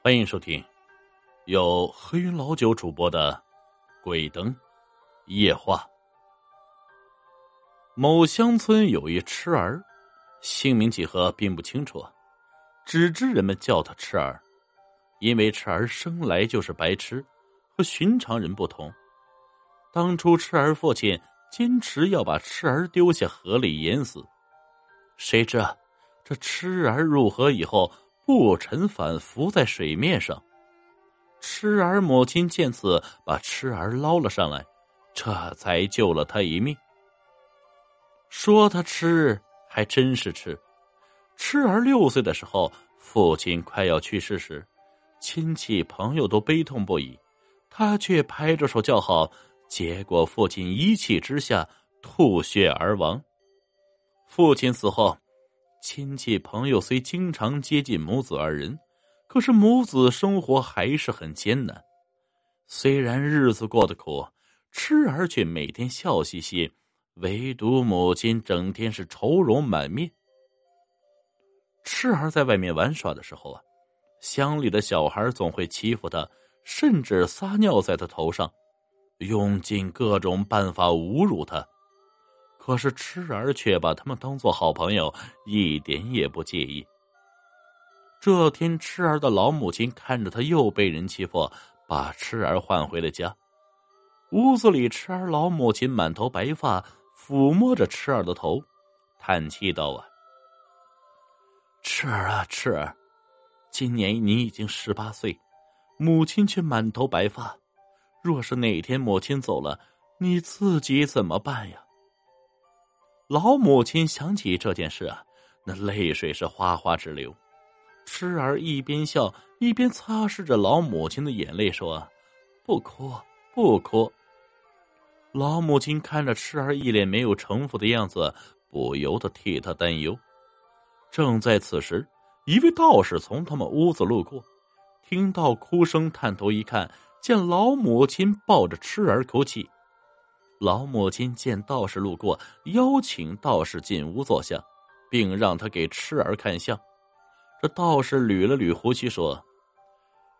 欢迎收听由黑云老九主播的《鬼灯夜话》。某乡村有一痴儿，姓名几何并不清楚，只知人们叫他痴儿，因为痴儿生来就是白痴，和寻常人不同。当初痴儿父亲坚持要把痴儿丢下河里淹死，谁知这痴儿入河以后。不沉反浮在水面上，痴儿母亲见此，把痴儿捞了上来，这才救了他一命。说他痴，还真是痴。痴儿六岁的时候，父亲快要去世时，亲戚朋友都悲痛不已，他却拍着手叫好，结果父亲一气之下吐血而亡。父亲死后。亲戚朋友虽经常接近母子二人，可是母子生活还是很艰难。虽然日子过得苦，痴儿却每天笑嘻嘻，唯独母亲整天是愁容满面。痴儿在外面玩耍的时候啊，乡里的小孩总会欺负他，甚至撒尿在他头上，用尽各种办法侮辱他。可是痴儿却把他们当做好朋友，一点也不介意。这天，痴儿的老母亲看着他又被人欺负，把痴儿唤回了家。屋子里，痴儿老母亲满头白发，抚摸着痴儿的头，叹气道：“啊，痴儿啊，痴儿，今年你已经十八岁，母亲却满头白发。若是哪天母亲走了，你自己怎么办呀？”老母亲想起这件事啊，那泪水是哗哗直流。痴儿一边笑一边擦拭着老母亲的眼泪，说：“不哭，不哭。”老母亲看着痴儿一脸没有城府的样子，不由得替他担忧。正在此时，一位道士从他们屋子路过，听到哭声，探头一看，见老母亲抱着痴儿哭泣。老母亲见道士路过，邀请道士进屋坐下，并让他给痴儿看相。这道士捋了捋胡须，说：“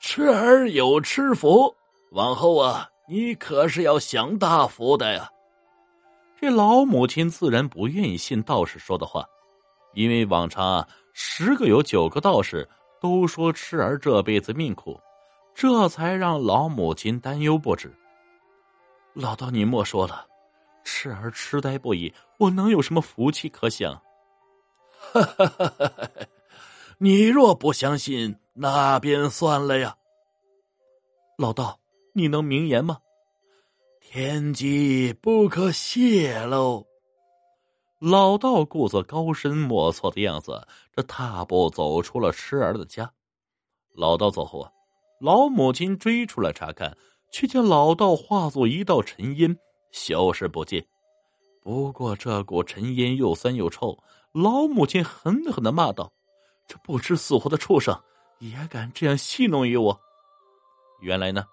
痴儿有痴福，往后啊，你可是要享大福的呀。”这老母亲自然不愿意信道士说的话，因为往常啊，十个有九个道士都说痴儿这辈子命苦，这才让老母亲担忧不止。老道，你莫说了，痴儿痴呆不已，我能有什么福气可享？你若不相信，那便算了呀。老道，你能明言吗？天机不可泄露。老道故作高深莫测的样子，这踏步走出了痴儿的家。老道走后啊，老母亲追出来查看。却见老道化作一道尘烟，消失不见。不过这股尘烟又酸又臭，老母亲狠狠的骂道：“这不知死活的畜生，也敢这样戏弄于我！”原来呢，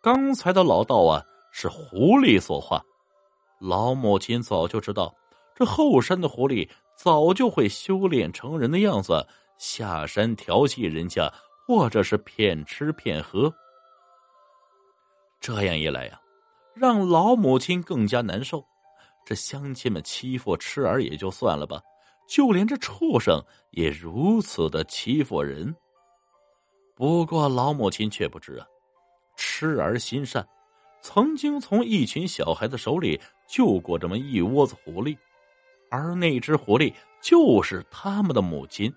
刚才的老道啊是狐狸所化。老母亲早就知道，这后山的狐狸早就会修炼成人的样子，下山调戏人家，或者是骗吃骗喝。这样一来呀，让老母亲更加难受。这乡亲们欺负痴儿也就算了吧，就连这畜生也如此的欺负人。不过老母亲却不知啊，痴儿心善，曾经从一群小孩子手里救过这么一窝子狐狸，而那只狐狸就是他们的母亲。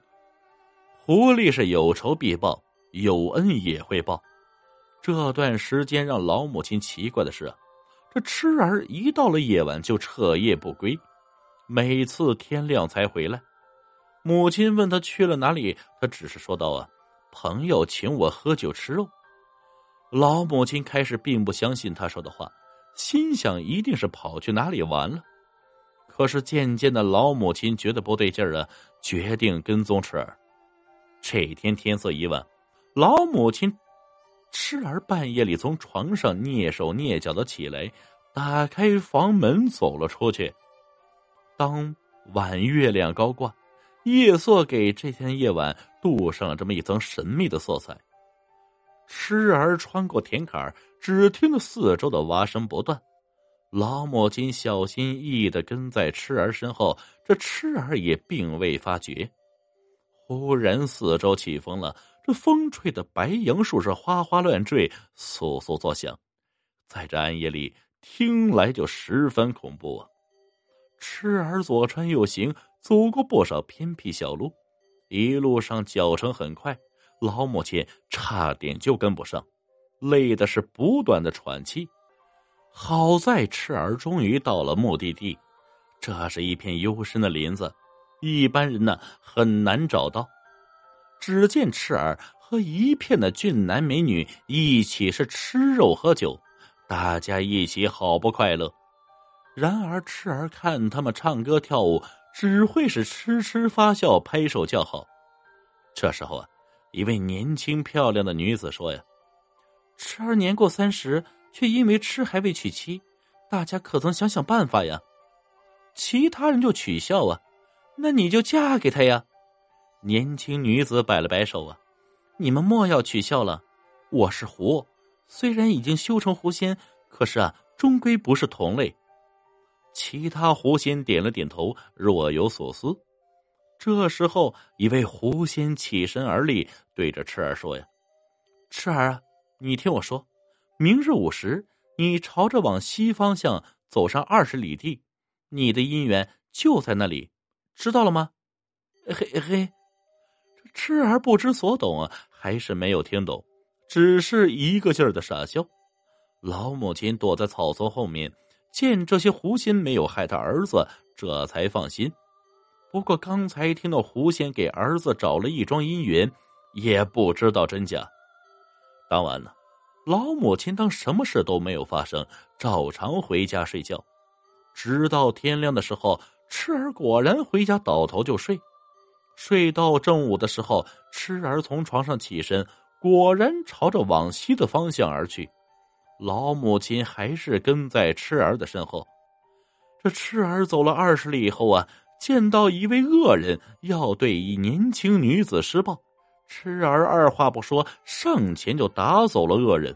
狐狸是有仇必报，有恩也会报。这段时间让老母亲奇怪的是，这痴儿一到了夜晚就彻夜不归，每次天亮才回来。母亲问他去了哪里，他只是说道：“啊，朋友请我喝酒吃肉。”老母亲开始并不相信他说的话，心想一定是跑去哪里玩了。可是渐渐的，老母亲觉得不对劲儿了，决定跟踪痴儿。这天天色已晚，老母亲。痴儿半夜里从床上蹑手蹑脚的起来，打开房门走了出去。当晚月亮高挂，夜色给这天夜晚镀上了这么一层神秘的色彩。痴儿穿过田坎只听得四周的蛙声不断。老母亲小心翼翼的跟在痴儿身后，这痴儿也并未发觉。忽然，四周起风了，这风吹的白杨树是哗哗乱坠，簌簌作响，在这暗夜里听来就十分恐怖啊！痴儿左穿右行，走过不少偏僻小路，一路上脚程很快，老母亲差点就跟不上，累的是不断的喘气。好在赤儿终于到了目的地，这是一片幽深的林子，一般人呢很难找到。只见赤儿和一片的俊男美女一起是吃肉喝酒，大家一起好不快乐。然而赤儿看他们唱歌跳舞，只会是痴痴发笑，拍手叫好。这时候啊，一位年轻漂亮的女子说：“呀，赤儿年过三十。”却因为吃还未娶妻，大家可曾想想办法呀？其他人就取笑啊，那你就嫁给他呀。年轻女子摆了摆手啊，你们莫要取笑了，我是狐，虽然已经修成狐仙，可是啊，终归不是同类。其他狐仙点了点头，若有所思。这时候，一位狐仙起身而立，对着赤儿说：“呀，赤儿啊，你听我说。”明日午时，你朝着往西方向走上二十里地，你的姻缘就在那里，知道了吗？嘿嘿，痴儿不知所懂啊，还是没有听懂，只是一个劲儿的傻笑。老母亲躲在草丛后面，见这些狐仙没有害他儿子，这才放心。不过刚才听到狐仙给儿子找了一桩姻缘，也不知道真假。当晚呢？老母亲当什么事都没有发生，照常回家睡觉，直到天亮的时候，痴儿果然回家倒头就睡。睡到正午的时候，痴儿从床上起身，果然朝着往西的方向而去。老母亲还是跟在痴儿的身后。这痴儿走了二十里以后啊，见到一位恶人要对一年轻女子施暴。痴儿二话不说，上前就打走了恶人。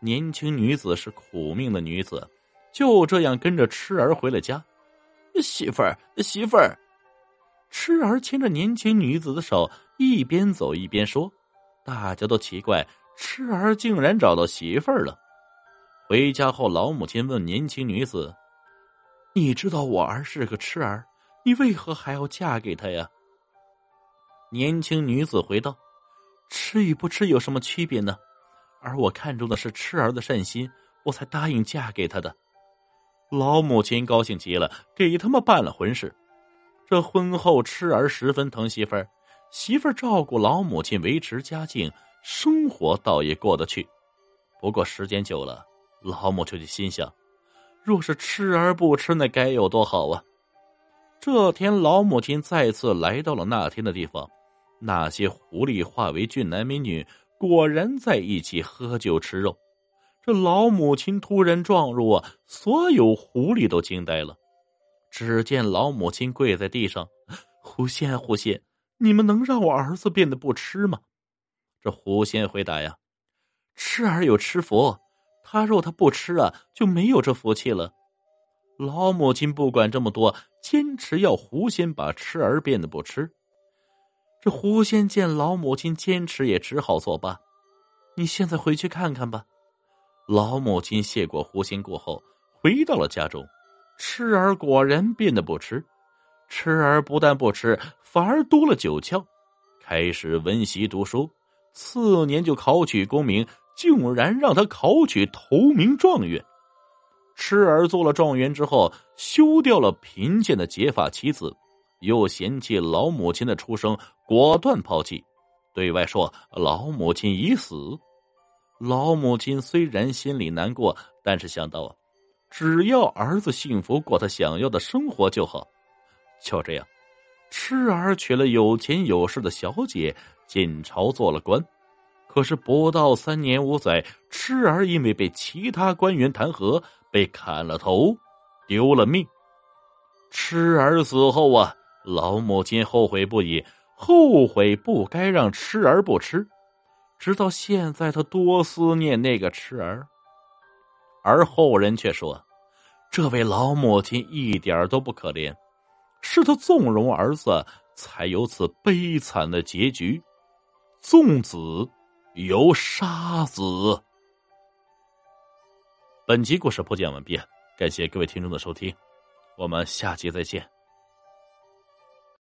年轻女子是苦命的女子，就这样跟着痴儿回了家。媳妇儿，媳妇儿，痴儿牵着年轻女子的手，一边走一边说：“大家都奇怪，痴儿竟然找到媳妇儿了。”回家后，老母亲问年轻女子：“你知道我儿是个痴儿，你为何还要嫁给他呀？”年轻女子回道：“吃与不吃有什么区别呢？而我看中的是痴儿的善心，我才答应嫁给他的。”老母亲高兴极了，给他们办了婚事。这婚后，痴儿十分疼媳妇儿，媳妇儿照顾老母亲，维持家境，生活倒也过得去。不过时间久了，老母亲就心想：若是痴儿不吃，那该有多好啊！这天，老母亲再次来到了那天的地方。那些狐狸化为俊男美女，果然在一起喝酒吃肉。这老母亲突然撞入啊，所有狐狸都惊呆了。只见老母亲跪在地上：“狐仙，狐仙，你们能让我儿子变得不吃吗？”这狐仙回答呀：“吃儿有吃福，他若他不吃啊，就没有这福气了。”老母亲不管这么多，坚持要狐仙把吃儿变得不吃。这狐仙见老母亲坚持，也只好作罢。你现在回去看看吧。老母亲谢过狐仙过后，回到了家中。痴儿果然变得不吃，痴儿不但不吃，反而多了九窍，开始温习读书。次年就考取功名，竟然让他考取头名状元。痴儿做了状元之后，休掉了贫贱的结发妻子。又嫌弃老母亲的出生，果断抛弃，对外说老母亲已死。老母亲虽然心里难过，但是想到，只要儿子幸福，过他想要的生活就好。就这样，痴儿娶了有钱有势的小姐，进朝做了官。可是不到三年五载，痴儿因为被其他官员弹劾，被砍了头，丢了命。痴儿死后啊。老母亲后悔不已，后悔不该让痴儿不吃。直到现在，他多思念那个痴儿。而后人却说，这位老母亲一点都不可怜，是他纵容儿子，才有此悲惨的结局。纵子由杀子。本集故事播讲完毕，感谢各位听众的收听，我们下集再见。